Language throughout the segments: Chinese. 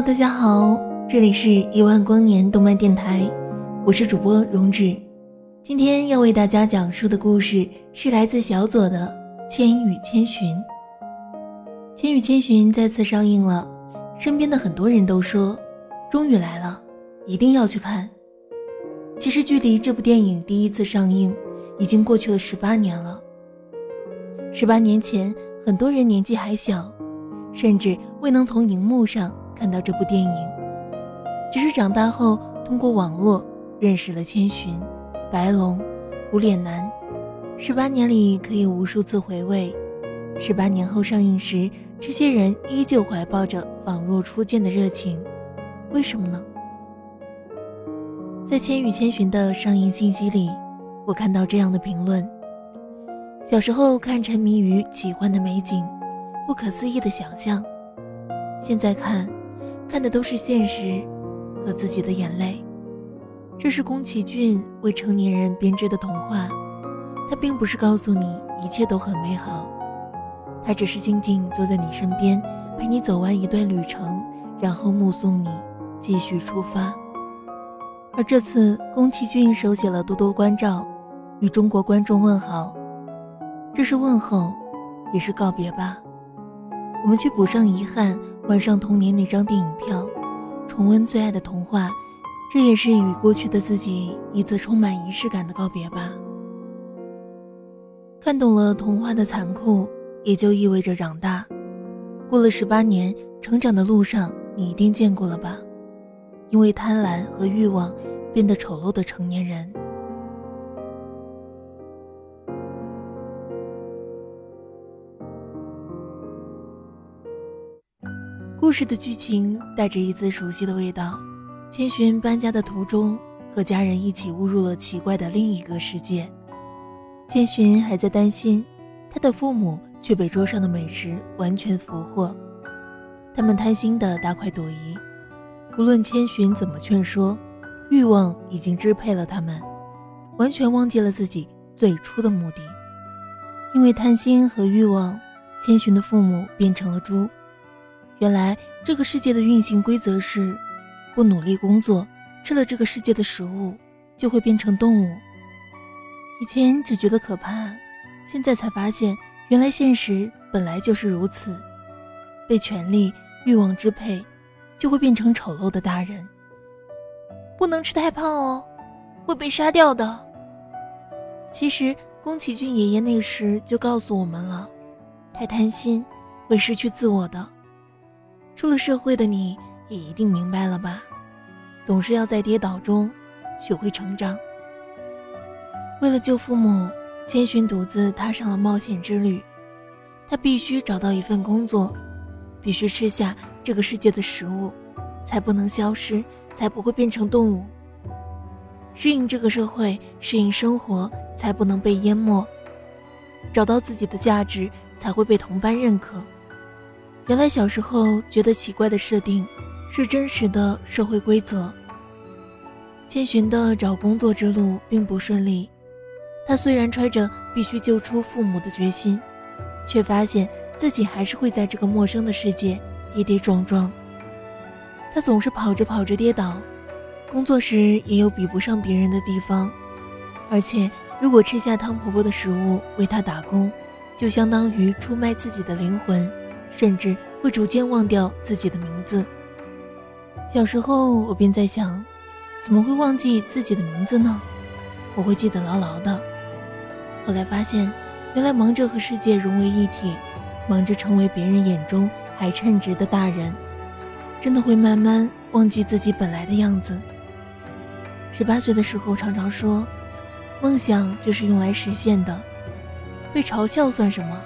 大家好，这里是一万光年动漫电台，我是主播荣止。今天要为大家讲述的故事是来自小左的《千与千寻》。《千与千寻》再次上映了，身边的很多人都说，终于来了，一定要去看。其实距离这部电影第一次上映已经过去了十八年了。十八年前，很多人年纪还小，甚至未能从荧幕上。看到这部电影，只是长大后通过网络认识了千寻、白龙、无脸男。十八年里可以无数次回味，十八年后上映时，这些人依旧怀抱着仿若初见的热情。为什么呢？在《千与千寻》的上映信息里，我看到这样的评论：小时候看沉迷于奇幻的美景，不可思议的想象，现在看。看的都是现实和自己的眼泪。这是宫崎骏为成年人编织的童话，他并不是告诉你一切都很美好，他只是静静坐在你身边，陪你走完一段旅程，然后目送你继续出发。而这次，宫崎骏手写了多多关照，与中国观众问好，这是问候，也是告别吧。我们去补上遗憾。换上童年那张电影票，重温最爱的童话，这也是与过去的自己一次充满仪式感的告别吧。看懂了童话的残酷，也就意味着长大。过了十八年，成长的路上，你一定见过了吧？因为贪婪和欲望变得丑陋的成年人。故事的剧情带着一丝熟悉的味道。千寻搬家的途中，和家人一起误入了奇怪的另一个世界。千寻还在担心，他的父母却被桌上的美食完全俘获。他们贪心的大快朵颐，无论千寻怎么劝说，欲望已经支配了他们，完全忘记了自己最初的目的。因为贪心和欲望，千寻的父母变成了猪。原来这个世界的运行规则是，不努力工作，吃了这个世界的食物，就会变成动物。以前只觉得可怕，现在才发现，原来现实本来就是如此。被权力、欲望支配，就会变成丑陋的大人。不能吃太胖哦，会被杀掉的。其实宫崎骏爷爷那时就告诉我们了，太贪心会失去自我的。出了社会的你也一定明白了吧？总是要在跌倒中学会成长。为了救父母，千寻独自踏上了冒险之旅。他必须找到一份工作，必须吃下这个世界的食物，才不能消失，才不会变成动物。适应这个社会，适应生活，才不能被淹没。找到自己的价值，才会被同伴认可。原来小时候觉得奇怪的设定，是真实的社会规则。千寻的找工作之路并不顺利，他虽然揣着必须救出父母的决心，却发现自己还是会在这个陌生的世界跌跌撞撞。他总是跑着跑着跌倒，工作时也有比不上别人的地方，而且如果吃下汤婆婆的食物为他打工，就相当于出卖自己的灵魂。甚至会逐渐忘掉自己的名字。小时候，我便在想，怎么会忘记自己的名字呢？我会记得牢牢的。后来发现，原来忙着和世界融为一体，忙着成为别人眼中还称职的大人，真的会慢慢忘记自己本来的样子。十八岁的时候常常说，梦想就是用来实现的，被嘲笑算什么？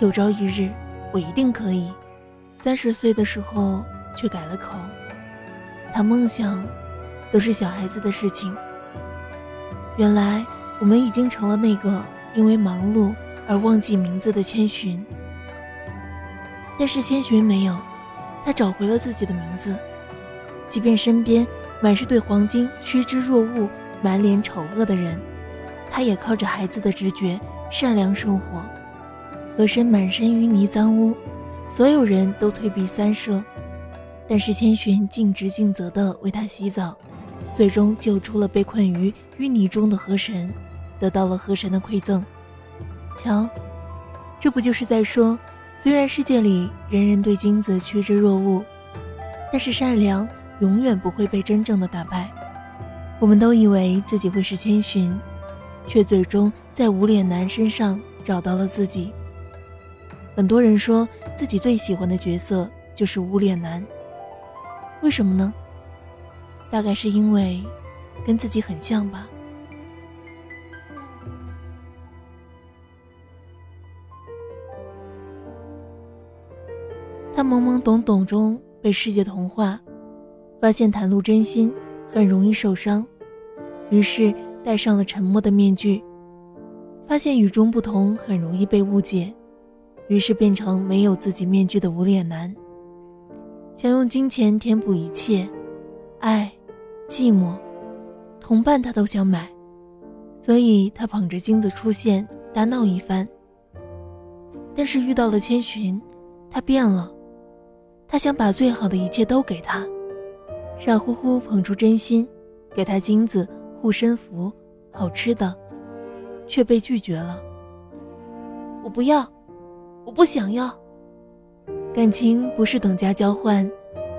有朝一日我一定可以。三十岁的时候却改了口，谈梦想都是小孩子的事情。原来我们已经成了那个因为忙碌而忘记名字的千寻。但是千寻没有，他找回了自己的名字，即便身边满是对黄金趋之若鹜、满脸丑恶的人，他也靠着孩子的直觉善良生活。和珅满身淤泥脏污，所有人都退避三舍，但是千寻尽职尽责地为他洗澡，最终救出了被困于淤泥中的河神，得到了河神的馈赠。瞧，这不就是在说？虽然世界里人人对金子趋之若鹜，但是善良永远不会被真正的打败。我们都以为自己会是千寻，却最终在无脸男身上找到了自己。很多人说自己最喜欢的角色就是无脸男，为什么呢？大概是因为跟自己很像吧。他懵懵懂懂中被世界同化，发现袒露真心很容易受伤，于是戴上了沉默的面具。发现与众不同很容易被误解，于是变成没有自己面具的无脸男。想用金钱填补一切，爱、寂寞、同伴他都想买，所以他捧着金子出现大闹一番。但是遇到了千寻，他变了。他想把最好的一切都给他，傻乎乎捧出真心，给他金子、护身符、好吃的，却被拒绝了。我不要，我不想要。感情不是等价交换，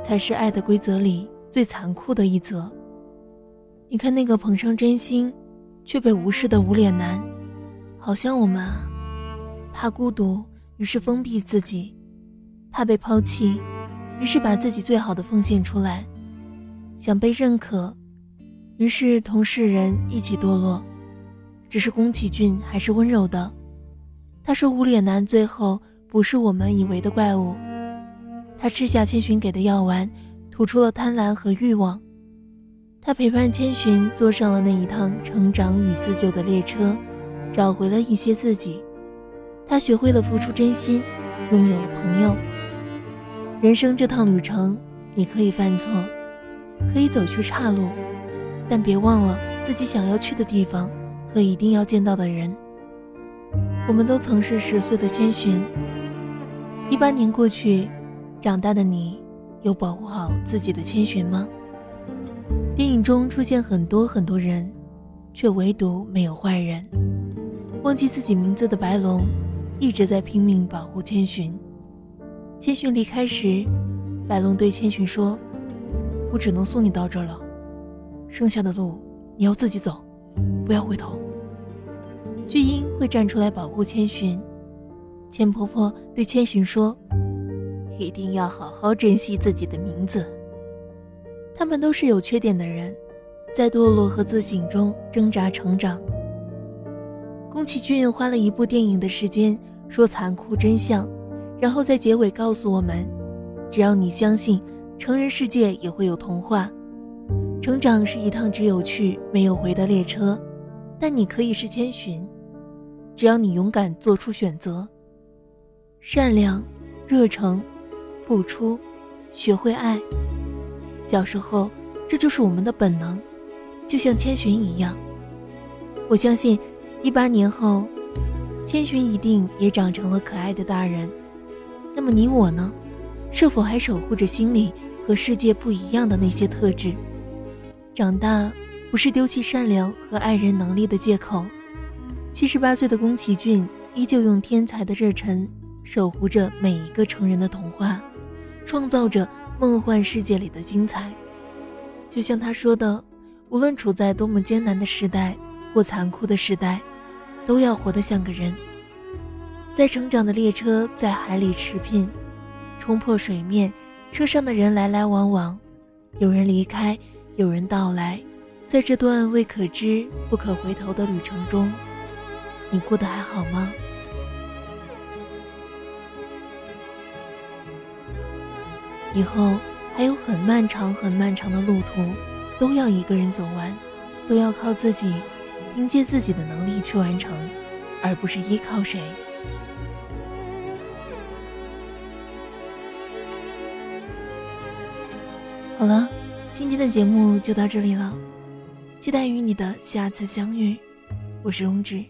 才是爱的规则里最残酷的一则。你看那个捧上真心，却被无视的无脸男，好像我们啊，怕孤独，于是封闭自己，怕被抛弃。于是把自己最好的奉献出来，想被认可，于是同世人一起堕落。只是宫崎骏还是温柔的，他说无脸男最后不是我们以为的怪物。他吃下千寻给的药丸，吐出了贪婪和欲望。他陪伴千寻坐上了那一趟成长与自救的列车，找回了一些自己。他学会了付出真心，拥有了朋友。人生这趟旅程，你可以犯错，可以走去岔路，但别忘了自己想要去的地方和一定要见到的人。我们都曾是十岁的千寻，一八年过去，长大的你有保护好自己的千寻吗？电影中出现很多很多人，却唯独没有坏人。忘记自己名字的白龙，一直在拼命保护千寻。千寻离开时，白龙对千寻说：“我只能送你到这了，剩下的路你要自己走，不要回头。”巨婴会站出来保护千寻。千婆婆对千寻说：“一定要好好珍惜自己的名字。”他们都是有缺点的人，在堕落和自省中挣扎成长。宫崎骏花了一部电影的时间说残酷真相。然后在结尾告诉我们：只要你相信，成人世界也会有童话。成长是一趟只有去没有回的列车，但你可以是千寻，只要你勇敢做出选择。善良、热诚、付出，学会爱。小时候，这就是我们的本能，就像千寻一样。我相信，一八年后，千寻一定也长成了可爱的大人。那么你我呢？是否还守护着心里和世界不一样的那些特质？长大不是丢弃善良和爱人能力的借口。七十八岁的宫崎骏依旧用天才的热忱守护着每一个成人的童话，创造着梦幻世界里的精彩。就像他说的：“无论处在多么艰难的时代或残酷的时代，都要活得像个人。”在成长的列车在海里驰骋，冲破水面，车上的人来来往往，有人离开，有人到来，在这段未可知、不可回头的旅程中，你过得还好吗？以后还有很漫长、很漫长的路途，都要一个人走完，都要靠自己，凭借自己的能力去完成，而不是依靠谁。好了，今天的节目就到这里了，期待与你的下次相遇。我是荣止。